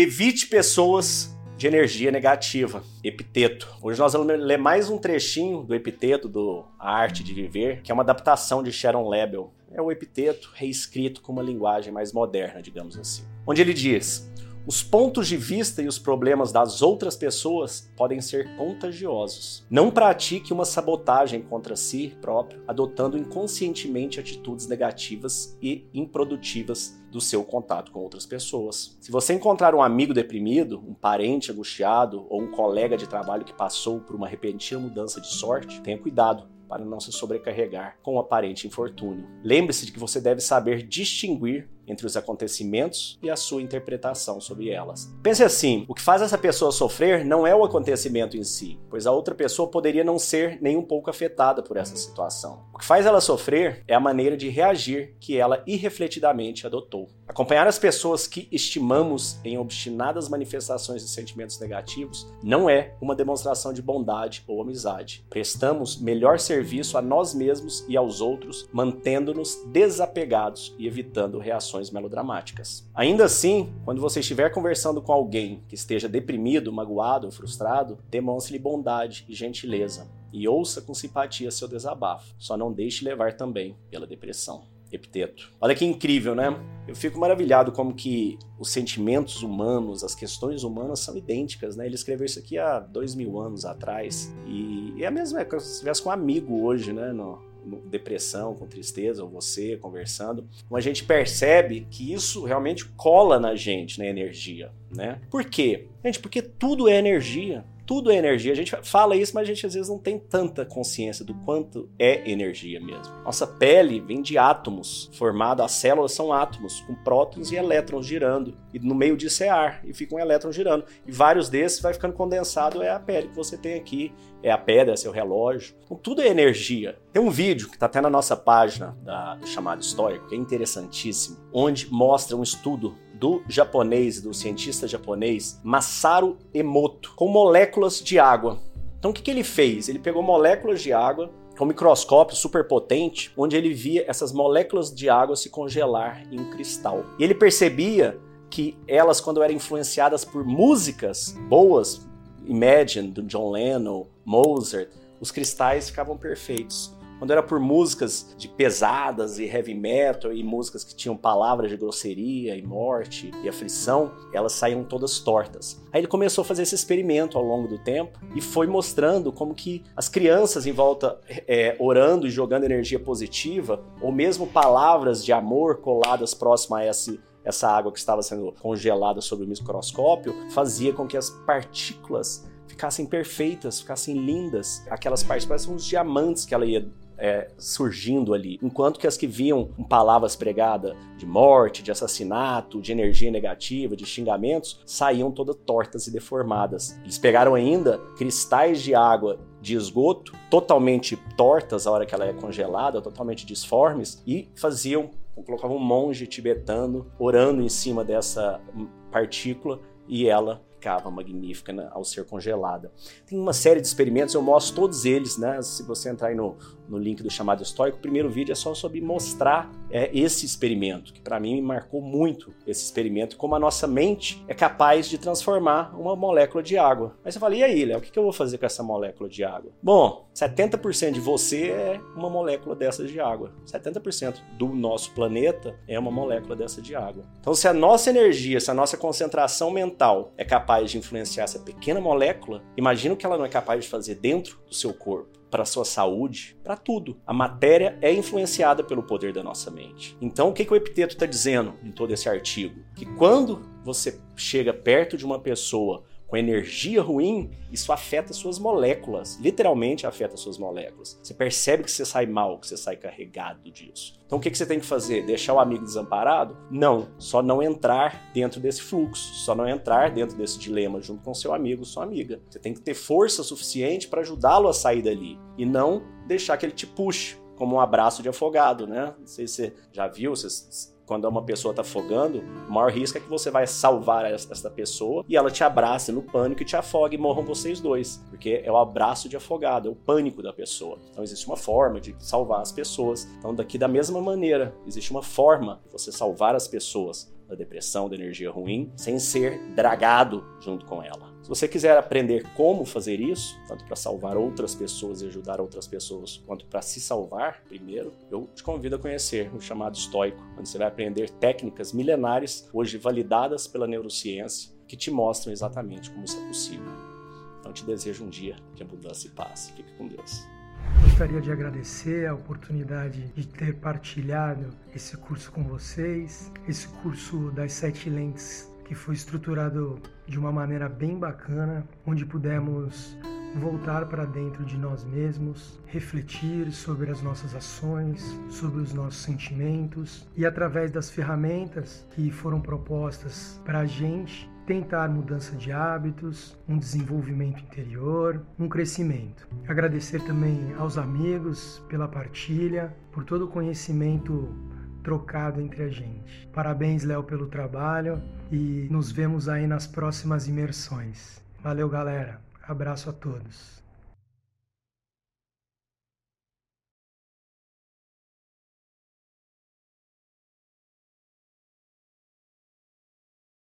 evite pessoas de energia negativa, epiteto. Hoje nós vamos ler mais um trechinho do epiteto do A Arte de Viver, que é uma adaptação de Sharon Lebel. É o epiteto reescrito com uma linguagem mais moderna, digamos assim. Onde ele diz: os pontos de vista e os problemas das outras pessoas podem ser contagiosos. Não pratique uma sabotagem contra si próprio, adotando inconscientemente atitudes negativas e improdutivas do seu contato com outras pessoas. Se você encontrar um amigo deprimido, um parente angustiado ou um colega de trabalho que passou por uma repentina mudança de sorte, tenha cuidado para não se sobrecarregar com o aparente infortúnio. Lembre-se de que você deve saber distinguir entre os acontecimentos e a sua interpretação sobre elas. Pense assim: o que faz essa pessoa sofrer não é o acontecimento em si, pois a outra pessoa poderia não ser nem um pouco afetada por essa situação. O que faz ela sofrer é a maneira de reagir que ela irrefletidamente adotou. Acompanhar as pessoas que estimamos em obstinadas manifestações de sentimentos negativos não é uma demonstração de bondade ou amizade. Prestamos melhor serviço a nós mesmos e aos outros, mantendo-nos desapegados e evitando reações melodramáticas. Ainda assim, quando você estiver conversando com alguém que esteja deprimido, magoado ou frustrado, demonstre-lhe bondade e gentileza e ouça com simpatia seu desabafo. Só não deixe levar também pela depressão. Epiteto. Olha que incrível, né? Eu fico maravilhado como que os sentimentos humanos, as questões humanas são idênticas, né? Ele escreveu isso aqui há dois mil anos atrás e é a mesma coisa se estivesse com um amigo hoje, né? No, depressão, com tristeza, ou você conversando, a gente percebe que isso realmente cola na gente, na energia, né? Por quê? Gente, porque tudo é energia tudo é energia. A gente fala isso, mas a gente às vezes não tem tanta consciência do quanto é energia mesmo. Nossa pele vem de átomos, formado, as células são átomos, com prótons e elétrons girando. E no meio disso é ar, e fica um elétron girando. E vários desses vai ficando condensado, é a pele que você tem aqui, é a pedra, é seu relógio. Então tudo é energia. Tem um vídeo que está até na nossa página da, do chamado histórico, que é interessantíssimo, onde mostra um estudo do japonês, do cientista japonês Masaru Emoto, com moléculas de água. Então o que, que ele fez? Ele pegou moléculas de água com um microscópio super potente, onde ele via essas moléculas de água se congelar em um cristal. E ele percebia que elas, quando eram influenciadas por músicas boas, Imagine, do John Lennon, Mozart, os cristais ficavam perfeitos. Quando era por músicas de pesadas e heavy metal e músicas que tinham palavras de grosseria e morte e aflição, elas saíam todas tortas. Aí ele começou a fazer esse experimento ao longo do tempo e foi mostrando como que as crianças em volta é, orando e jogando energia positiva, ou mesmo palavras de amor coladas próximo a esse essa água que estava sendo congelada sob o microscópio, fazia com que as partículas ficassem perfeitas, ficassem lindas. Aquelas partes parecem uns diamantes que ela ia é, surgindo ali, enquanto que as que com palavras pregadas de morte, de assassinato, de energia negativa, de xingamentos, saíam todas tortas e deformadas. Eles pegaram ainda cristais de água de esgoto, totalmente tortas a hora que ela é congelada, totalmente disformes, e faziam, colocavam um monge tibetano orando em cima dessa partícula e ela ficava magnífica né, ao ser congelada. Tem uma série de experimentos, eu mostro todos eles, né? Se você entrar aí no, no link do chamado histórico, o primeiro vídeo é só sobre mostrar é, esse experimento, que para mim me marcou muito esse experimento, como a nossa mente é capaz de transformar uma molécula de água. Aí você fala, e aí, Léo, o que, que eu vou fazer com essa molécula de água? Bom, 70% de você é uma molécula dessas de água. 70% do nosso planeta é uma molécula dessa de água. Então, se a nossa energia, se a nossa concentração mental é capaz de influenciar essa pequena molécula, imagina o que ela não é capaz de fazer dentro do seu corpo para sua saúde, para tudo. A matéria é influenciada pelo poder da nossa mente. Então, o que, que o epiteto está dizendo em todo esse artigo? Que quando você chega perto de uma pessoa com energia ruim, isso afeta suas moléculas, literalmente afeta suas moléculas. Você percebe que você sai mal, que você sai carregado disso. Então o que, você tem que fazer? Deixar o amigo desamparado? Não, só não entrar dentro desse fluxo, só não entrar dentro desse dilema junto com seu amigo, sua amiga. Você tem que ter força suficiente para ajudá-lo a sair dali e não deixar que ele te puxe como um abraço de afogado, né? Não sei se você já viu, você quando uma pessoa está afogando, o maior risco é que você vai salvar essa pessoa e ela te abrace no pânico e te afogue e morram vocês dois. Porque é o abraço de afogado, é o pânico da pessoa. Então existe uma forma de salvar as pessoas. Então, daqui da mesma maneira, existe uma forma de você salvar as pessoas da depressão, da energia ruim, sem ser dragado junto com ela. Se você quiser aprender como fazer isso, tanto para salvar outras pessoas e ajudar outras pessoas, quanto para se salvar primeiro, eu te convido a conhecer o chamado estoico, onde você vai aprender técnicas milenares, hoje validadas pela neurociência, que te mostram exatamente como isso é possível. Então te desejo um dia de abundância e paz. Fique com Deus. Gostaria de agradecer a oportunidade de ter partilhado esse curso com vocês, esse curso das sete lentes que foi estruturado de uma maneira bem bacana, onde pudemos voltar para dentro de nós mesmos, refletir sobre as nossas ações, sobre os nossos sentimentos e através das ferramentas que foram propostas para a gente tentar mudança de hábitos, um desenvolvimento interior, um crescimento. Agradecer também aos amigos pela partilha, por todo o conhecimento trocado entre a gente. Parabéns, Léo, pelo trabalho e nos vemos aí nas próximas imersões. Valeu, galera. Abraço a todos.